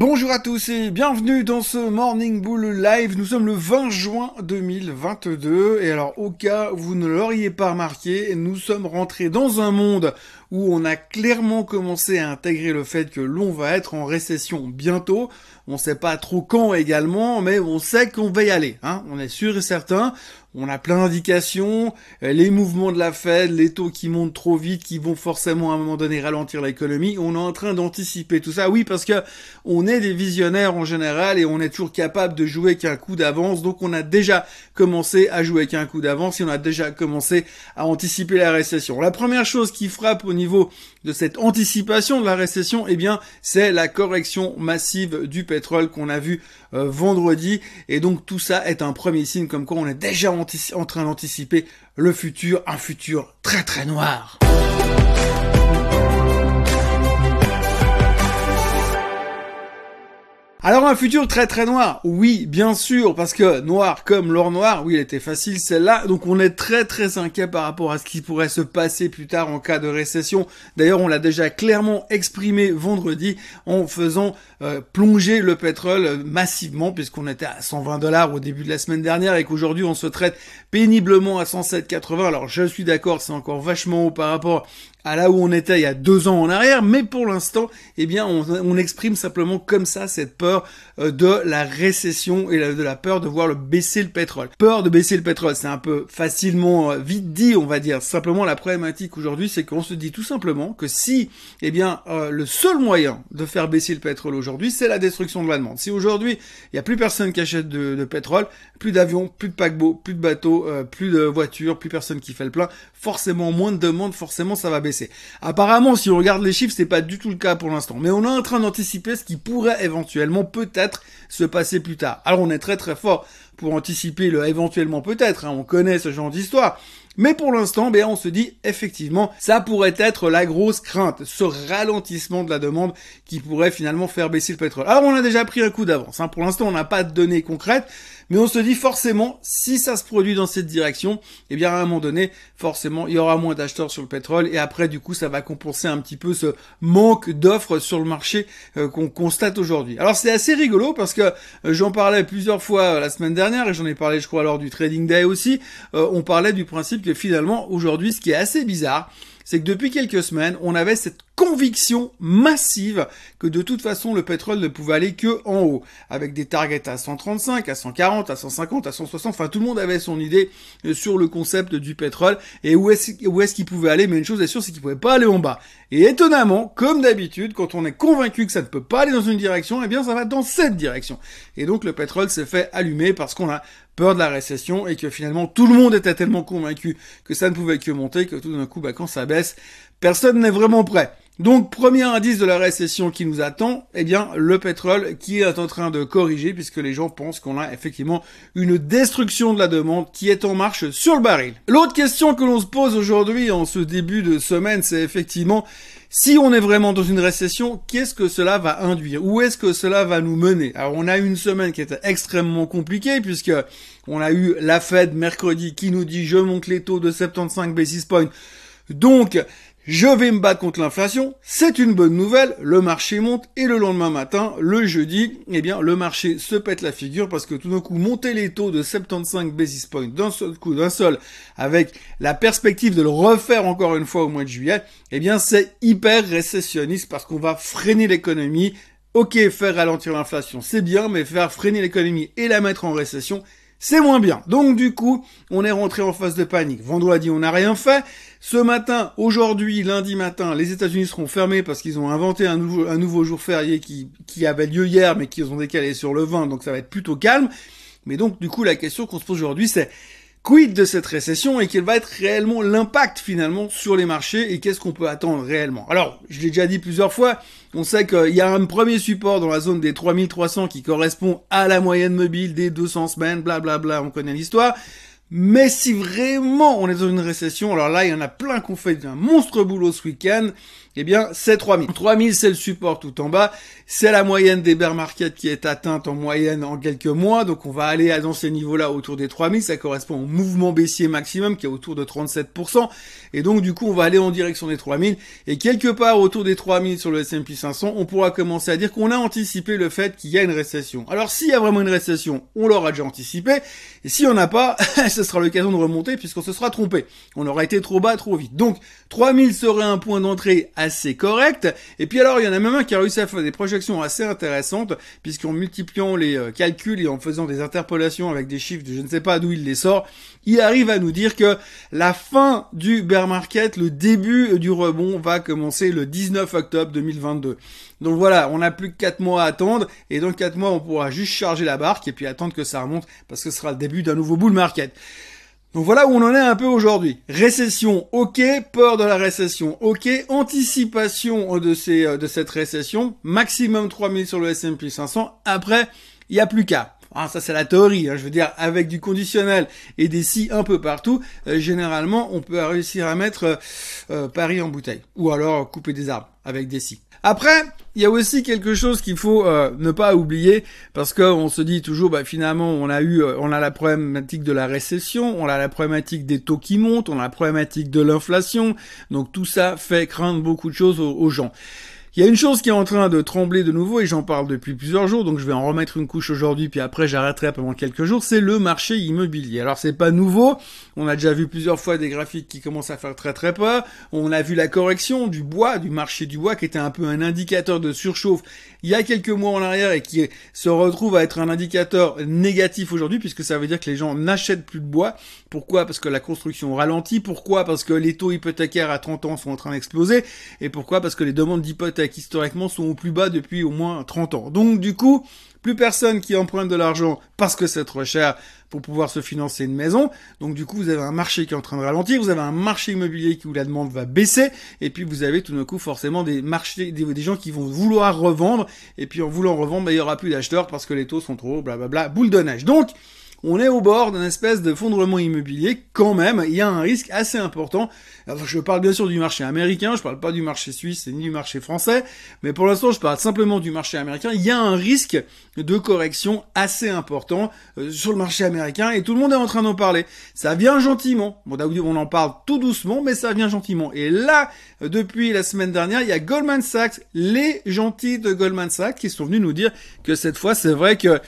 Bonjour à tous et bienvenue dans ce Morning Bull Live. Nous sommes le 20 juin 2022 et alors au cas où vous ne l'auriez pas remarqué, nous sommes rentrés dans un monde où on a clairement commencé à intégrer le fait que l'on va être en récession bientôt. On sait pas trop quand également, mais on sait qu'on va y aller. Hein. On est sûr et certain. On a plein d'indications, euh, les mouvements de la Fed, les taux qui montent trop vite, qui vont forcément à un moment donné ralentir l'économie. On est en train d'anticiper tout ça. Oui, parce que on est des visionnaires en général et on est toujours capable de jouer qu'un coup d'avance. Donc on a déjà commencé à jouer qu'un coup d'avance et on a déjà commencé à anticiper la récession. La première chose qui frappe au niveau de cette anticipation de la récession, eh bien, c'est la correction massive du pétrole qu'on a vu euh, vendredi. Et donc tout ça est un premier signe comme quoi on est déjà en train d'anticiper le futur, un futur très très noir. Alors un futur très très noir, oui bien sûr, parce que noir comme l'or noir, oui il était facile celle-là, donc on est très très inquiet par rapport à ce qui pourrait se passer plus tard en cas de récession. D'ailleurs on l'a déjà clairement exprimé vendredi en faisant euh, plonger le pétrole massivement, puisqu'on était à 120 dollars au début de la semaine dernière et qu'aujourd'hui on se traite péniblement à 107,80. Alors je suis d'accord, c'est encore vachement haut par rapport à là où on était il y a deux ans en arrière, mais pour l'instant, eh bien, on, exprime simplement comme ça cette peur euh, de la récession et de la peur de voir baisser le pétrole. Peur de baisser le pétrole, c'est un peu facilement euh, vite dit, on va dire. Simplement, la problématique aujourd'hui, c'est qu'on se dit tout simplement que si, eh bien, euh, le seul moyen de faire baisser le pétrole aujourd'hui, c'est la destruction de la demande. Si aujourd'hui, il n'y a plus personne qui achète de, de pétrole, plus d'avions, plus de paquebots, plus de bateaux, plus de voitures, plus personne qui fait le plein, forcément moins de demandes, forcément ça va baisser. Apparemment, si on regarde les chiffres, c'est pas du tout le cas pour l'instant. Mais on est en train d'anticiper ce qui pourrait éventuellement peut-être se passer plus tard. Alors on est très très fort pour anticiper le éventuellement peut-être. Hein. On connaît ce genre d'histoire. Mais pour l'instant, ben, on se dit effectivement, ça pourrait être la grosse crainte, ce ralentissement de la demande qui pourrait finalement faire baisser le pétrole. Alors on a déjà pris un coup d'avance. Hein. Pour l'instant, on n'a pas de données concrètes, mais on se dit forcément, si ça se produit dans cette direction, eh bien à un moment donné, forcément, il y aura moins d'acheteurs sur le pétrole et après, du coup, ça va compenser un petit peu ce manque d'offres sur le marché euh, qu'on constate aujourd'hui. Alors c'est assez rigolo parce que euh, j'en parlais plusieurs fois euh, la semaine dernière et j'en ai parlé, je crois, lors du trading day aussi. on parlait du principe que finalement, aujourd'hui, ce qui est assez bizarre, c'est que depuis quelques semaines, on avait cette conviction massive que de toute façon le pétrole ne pouvait aller que en haut, avec des targets à 135, à 140, à 150, à 160, enfin tout le monde avait son idée euh, sur le concept du pétrole et où est-ce qu'il pouvait aller, mais une chose est sûre, c'est qu'il pouvait pas aller en bas. Et étonnamment, comme d'habitude, quand on est convaincu que ça ne peut pas aller dans une direction, eh bien ça va dans cette direction. Et donc le pétrole s'est fait allumer parce qu'on a peur de la récession et que finalement tout le monde était tellement convaincu que ça ne pouvait que monter que tout d'un coup, bah, quand ça baisse, personne n'est vraiment prêt. Donc, premier indice de la récession qui nous attend, eh bien, le pétrole qui est en train de corriger puisque les gens pensent qu'on a effectivement une destruction de la demande qui est en marche sur le baril. L'autre question que l'on se pose aujourd'hui en ce début de semaine, c'est effectivement si on est vraiment dans une récession, qu'est-ce que cela va induire? Où est-ce que cela va nous mener? Alors, on a une semaine qui était extrêmement compliquée puisque on a eu la Fed mercredi qui nous dit je monte les taux de 75 basis points. Donc, je vais me battre contre l'inflation, c'est une bonne nouvelle, le marché monte et le lendemain matin, le jeudi, eh bien le marché se pète la figure parce que tout d'un coup monter les taux de 75 basis points d'un seul coup, d'un seul, avec la perspective de le refaire encore une fois au mois de juillet, eh bien c'est hyper récessionniste parce qu'on va freiner l'économie. Ok, faire ralentir l'inflation, c'est bien, mais faire freiner l'économie et la mettre en récession, c'est moins bien. Donc du coup, on est rentré en phase de panique. Vendredi, on n'a rien fait. Ce matin, aujourd'hui, lundi matin, les États-Unis seront fermés parce qu'ils ont inventé un nouveau, jour férié qui, qui avait lieu hier, mais qu'ils ont décalé sur le 20, donc ça va être plutôt calme. Mais donc, du coup, la question qu'on se pose aujourd'hui, c'est quid de cette récession et quel va être réellement l'impact finalement sur les marchés et qu'est-ce qu'on peut attendre réellement? Alors, je l'ai déjà dit plusieurs fois, on sait qu'il y a un premier support dans la zone des 3300 qui correspond à la moyenne mobile des 200 semaines, blablabla, bla bla, on connaît l'histoire. Mais si vraiment on est dans une récession, alors là, il y en a plein qui ont fait un monstre boulot ce week-end, eh bien, c'est 3000. 3000, c'est le support tout en bas. C'est la moyenne des bear markets qui est atteinte en moyenne en quelques mois. Donc, on va aller dans ces niveaux-là autour des 3000. Ça correspond au mouvement baissier maximum qui est autour de 37%. Et donc, du coup, on va aller en direction des 3000. Et quelque part autour des 3000 sur le S&P 500, on pourra commencer à dire qu'on a anticipé le fait qu'il y a une récession. Alors, s'il y a vraiment une récession, on l'aura déjà anticipé. Et si on n'a pas, ce sera l'occasion de remonter puisqu'on se sera trompé. On aura été trop bas, trop vite. Donc, 3000 serait un point d'entrée assez correct. Et puis alors, il y en a même un qui a réussi à faire des projections assez intéressantes, puisqu'en multipliant les euh, calculs et en faisant des interpolations avec des chiffres de je ne sais pas d'où il les sort, il arrive à nous dire que la fin du bear market, le début du rebond va commencer le 19 octobre 2022. Donc voilà, on n'a plus que 4 mois à attendre, et dans 4 mois, on pourra juste charger la barque et puis attendre que ça remonte, parce que ce sera le début d'un nouveau bull market. Donc voilà où on en est un peu aujourd'hui. Récession, ok. Peur de la récession, ok. Anticipation de, euh, cette récession. Maximum 3000 sur le S&P 500. Après, il n'y a plus qu'à. Ah, ça c'est la théorie, hein. je veux dire, avec du conditionnel et des si un peu partout, euh, généralement on peut réussir à mettre euh, Paris en bouteille. Ou alors couper des arbres avec des si. Après, il y a aussi quelque chose qu'il faut euh, ne pas oublier parce qu'on se dit toujours, bah, finalement, on a eu, euh, on a la problématique de la récession, on a la problématique des taux qui montent, on a la problématique de l'inflation, donc tout ça fait craindre beaucoup de choses aux gens. Il y a une chose qui est en train de trembler de nouveau et j'en parle depuis plusieurs jours, donc je vais en remettre une couche aujourd'hui puis après j'arrêterai pendant quelques jours, c'est le marché immobilier. Alors c'est pas nouveau, on a déjà vu plusieurs fois des graphiques qui commencent à faire très très peur, on a vu la correction du bois, du marché du bois qui était un peu un indicateur de surchauffe il y a quelques mois en arrière et qui se retrouve à être un indicateur négatif aujourd'hui puisque ça veut dire que les gens n'achètent plus de bois. Pourquoi? Parce que la construction ralentit. Pourquoi? Parce que les taux hypothécaires à 30 ans sont en train d'exploser. Et pourquoi? Parce que les demandes d'hypothèque historiquement sont au plus bas depuis au moins 30 ans. Donc du coup, plus personne qui emprunte de l'argent parce que c'est trop cher pour pouvoir se financer une maison. Donc du coup, vous avez un marché qui est en train de ralentir, vous avez un marché immobilier où la demande va baisser, et puis vous avez tout d'un coup forcément des marchés, des, gens qui vont vouloir revendre, et puis en voulant revendre, bah, il y aura plus d'acheteurs parce que les taux sont trop hauts, blablabla, boule de neige. Donc on est au bord d'une espèce de fondrement immobilier quand même. Il y a un risque assez important. Je parle bien sûr du marché américain, je parle pas du marché suisse ni du marché français, mais pour l'instant je parle simplement du marché américain. Il y a un risque de correction assez important euh, sur le marché américain et tout le monde est en train d'en parler. Ça vient gentiment. Bon, on en parle tout doucement, mais ça vient gentiment. Et là, depuis la semaine dernière, il y a Goldman Sachs, les gentils de Goldman Sachs, qui sont venus nous dire que cette fois, c'est vrai que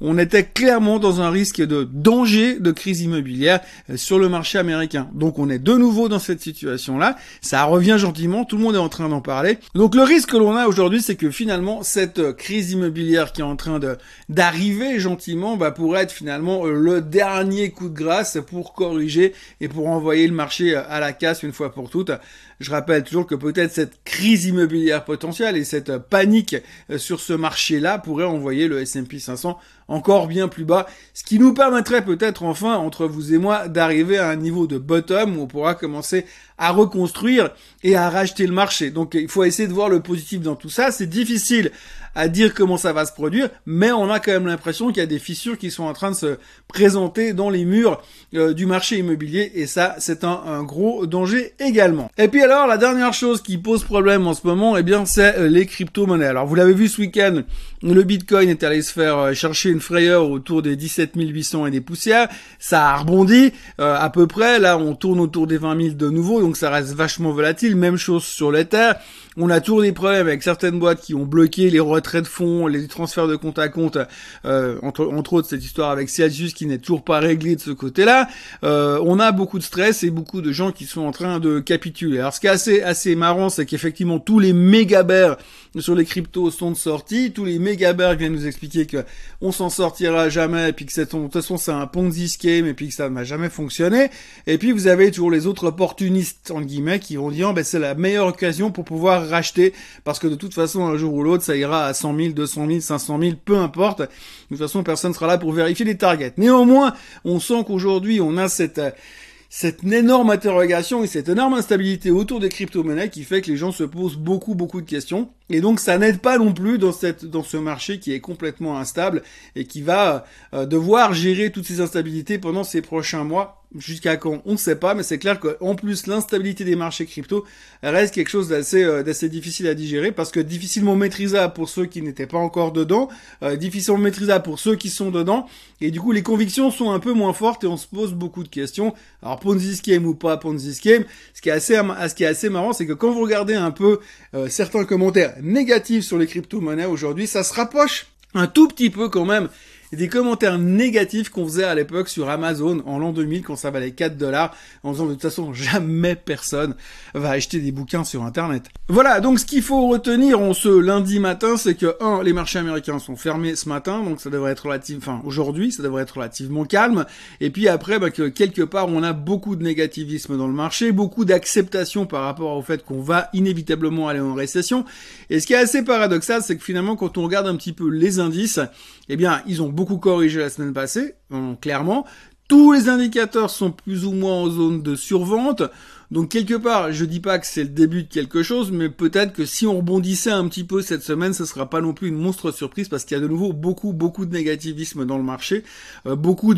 on était clairement dans un risque de danger de crise immobilière euh, sur le marché américain. Donc on est de nouveau dans cette situation-là. Ça revient gentiment, tout le monde est en train d'en parler. Donc le risque que l'on a aujourd'hui, c'est que finalement cette euh, crise immobilière qui est en train d'arriver gentiment, bah, pourrait être finalement euh, le dernier coup de grâce pour corriger et pour envoyer le marché à la casse une fois pour toutes. Je rappelle toujours que peut-être cette crise immobilière potentielle et cette panique sur ce marché-là pourrait envoyer le S&P 500 encore bien plus bas, ce qui nous permettrait peut-être enfin, entre vous et moi, d'arriver à un niveau de bottom où on pourra commencer à reconstruire et à racheter le marché. Donc il faut essayer de voir le positif dans tout ça. C'est difficile à dire comment ça va se produire, mais on a quand même l'impression qu'il y a des fissures qui sont en train de se présenter dans les murs euh, du marché immobilier et ça c'est un, gros danger également. Et puis alors la dernière chose qui pose problème en ce moment, eh bien c'est euh, les crypto-monnaies. Alors vous l'avez vu ce week-end, le Bitcoin est allé se faire euh, chercher une frayeur autour des 17 800 et des poussières, ça a rebondi à peu près, là on tourne autour des 20 000 de nouveau, donc ça reste vachement volatile, même chose sur l'Ether. On a toujours des problèmes avec certaines boîtes qui ont bloqué les retraits de fonds, les transferts de compte à compte, euh, entre, entre autres cette histoire avec Celsius qui n'est toujours pas réglée de ce côté-là. Euh, on a beaucoup de stress et beaucoup de gens qui sont en train de capituler. Alors ce qui est assez, assez marrant, c'est qu'effectivement tous les méga sur les cryptos sont sortis, tous les méga viennent nous expliquer que on s'en sortira jamais, et puis que de toute façon c'est un Ponzi scheme, et puis que ça n'a jamais fonctionné. Et puis vous avez toujours les autres opportunistes, en guillemets, qui vont dire, ben, c'est la meilleure occasion pour pouvoir racheter, parce que de toute façon, un jour ou l'autre, ça ira à 100 000, 200 000, 500 000, peu importe. De toute façon, personne sera là pour vérifier les targets. Néanmoins, on sent qu'aujourd'hui, on a cette cette énorme interrogation et cette énorme instabilité autour des crypto-monnaies qui fait que les gens se posent beaucoup beaucoup de questions. Et donc ça n'aide pas non plus dans cette dans ce marché qui est complètement instable et qui va euh, devoir gérer toutes ces instabilités pendant ces prochains mois Jusqu'à quand On ne sait pas, mais c'est clair qu'en plus l'instabilité des marchés crypto reste quelque chose d'assez euh, difficile à digérer parce que difficilement maîtrisable pour ceux qui n'étaient pas encore dedans, euh, difficilement maîtrisable pour ceux qui sont dedans, et du coup les convictions sont un peu moins fortes et on se pose beaucoup de questions. Alors Ponzi scheme ou pas Ponzi scheme, ce qui est assez ce qui est assez marrant, c'est que quand vous regardez un peu euh, certains commentaires négatifs sur les crypto-monnaies aujourd'hui, ça se rapproche un tout petit peu quand même des commentaires négatifs qu'on faisait à l'époque sur Amazon en l'an 2000 quand ça valait 4 dollars en disant de toute façon jamais personne va acheter des bouquins sur internet. Voilà, donc ce qu'il faut retenir en ce lundi matin, c'est que 1. les marchés américains sont fermés ce matin, donc ça devrait être relativement, enfin aujourd'hui, ça devrait être relativement calme, et puis après bah, que quelque part on a beaucoup de négativisme dans le marché, beaucoup d'acceptation par rapport au fait qu'on va inévitablement aller en récession, et ce qui est assez paradoxal, c'est que finalement quand on regarde un petit peu les indices, eh bien ils ont beaucoup corrigé la semaine passée, clairement. Tous les indicateurs sont plus ou moins en zone de survente. Donc quelque part, je dis pas que c'est le début de quelque chose, mais peut-être que si on rebondissait un petit peu cette semaine, ce sera pas non plus une monstre surprise parce qu'il y a de nouveau beaucoup beaucoup de négativisme dans le marché, euh, beaucoup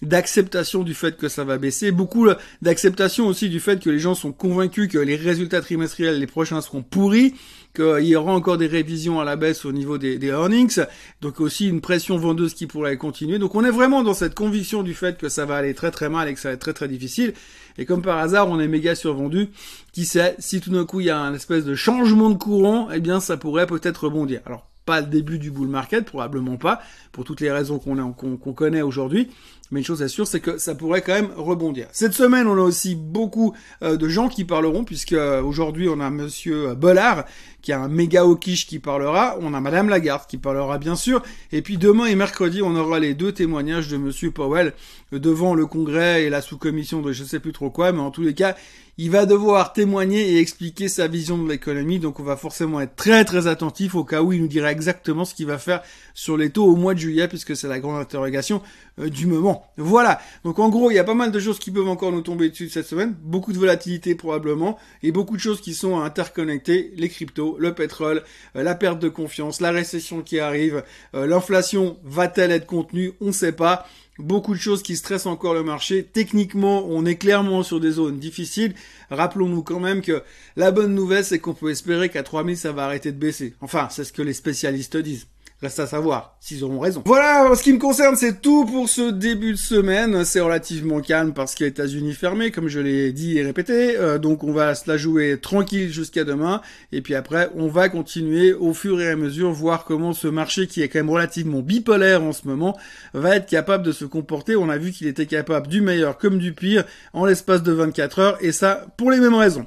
d'acceptation du fait que ça va baisser, beaucoup d'acceptation aussi du fait que les gens sont convaincus que les résultats trimestriels les prochains seront pourris qu'il y aura encore des révisions à la baisse au niveau des, earnings, donc aussi une pression vendeuse qui pourrait continuer. Donc on est vraiment dans cette conviction du fait que ça va aller très très mal et que ça va être très très difficile. Et comme par hasard, on est méga survendu. Qui sait, si tout d'un coup il y a un espèce de changement de courant, eh bien ça pourrait peut-être rebondir. Alors pas le début du bull market, probablement pas, pour toutes les raisons qu'on connaît aujourd'hui. Mais une chose est sûre, c'est que ça pourrait quand même rebondir. Cette semaine, on a aussi beaucoup euh, de gens qui parleront, puisque euh, aujourd'hui, on a Monsieur Bollard, qui a un méga quiche qui parlera. On a Madame Lagarde qui parlera bien sûr. Et puis demain et mercredi, on aura les deux témoignages de Monsieur Powell devant le Congrès et la sous-commission de je sais plus trop quoi. Mais en tous les cas, il va devoir témoigner et expliquer sa vision de l'économie, donc on va forcément être très très attentif au cas où il nous dira exactement ce qu'il va faire sur les taux au mois de juillet, puisque c'est la grande interrogation euh, du moment. Voilà, donc en gros, il y a pas mal de choses qui peuvent encore nous tomber dessus cette semaine, beaucoup de volatilité probablement, et beaucoup de choses qui sont interconnectées, les cryptos, le pétrole, euh, la perte de confiance, la récession qui arrive, euh, l'inflation va-t-elle être contenue, on ne sait pas beaucoup de choses qui stressent encore le marché. Techniquement, on est clairement sur des zones difficiles. Rappelons-nous quand même que la bonne nouvelle, c'est qu'on peut espérer qu'à 3000, ça va arrêter de baisser. Enfin, c'est ce que les spécialistes disent. Reste à savoir s'ils auront raison. Voilà, en ce qui me concerne, c'est tout pour ce début de semaine. C'est relativement calme parce qu'il y a États-Unis fermés, comme je l'ai dit et répété. Euh, donc on va se la jouer tranquille jusqu'à demain. Et puis après, on va continuer au fur et à mesure, voir comment ce marché qui est quand même relativement bipolaire en ce moment va être capable de se comporter. On a vu qu'il était capable du meilleur comme du pire en l'espace de 24 heures. Et ça, pour les mêmes raisons.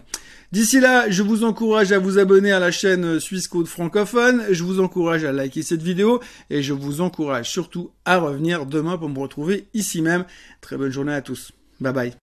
D'ici là, je vous encourage à vous abonner à la chaîne Suisse Code francophone, je vous encourage à liker cette vidéo et je vous encourage surtout à revenir demain pour me retrouver ici même. Très bonne journée à tous. Bye bye.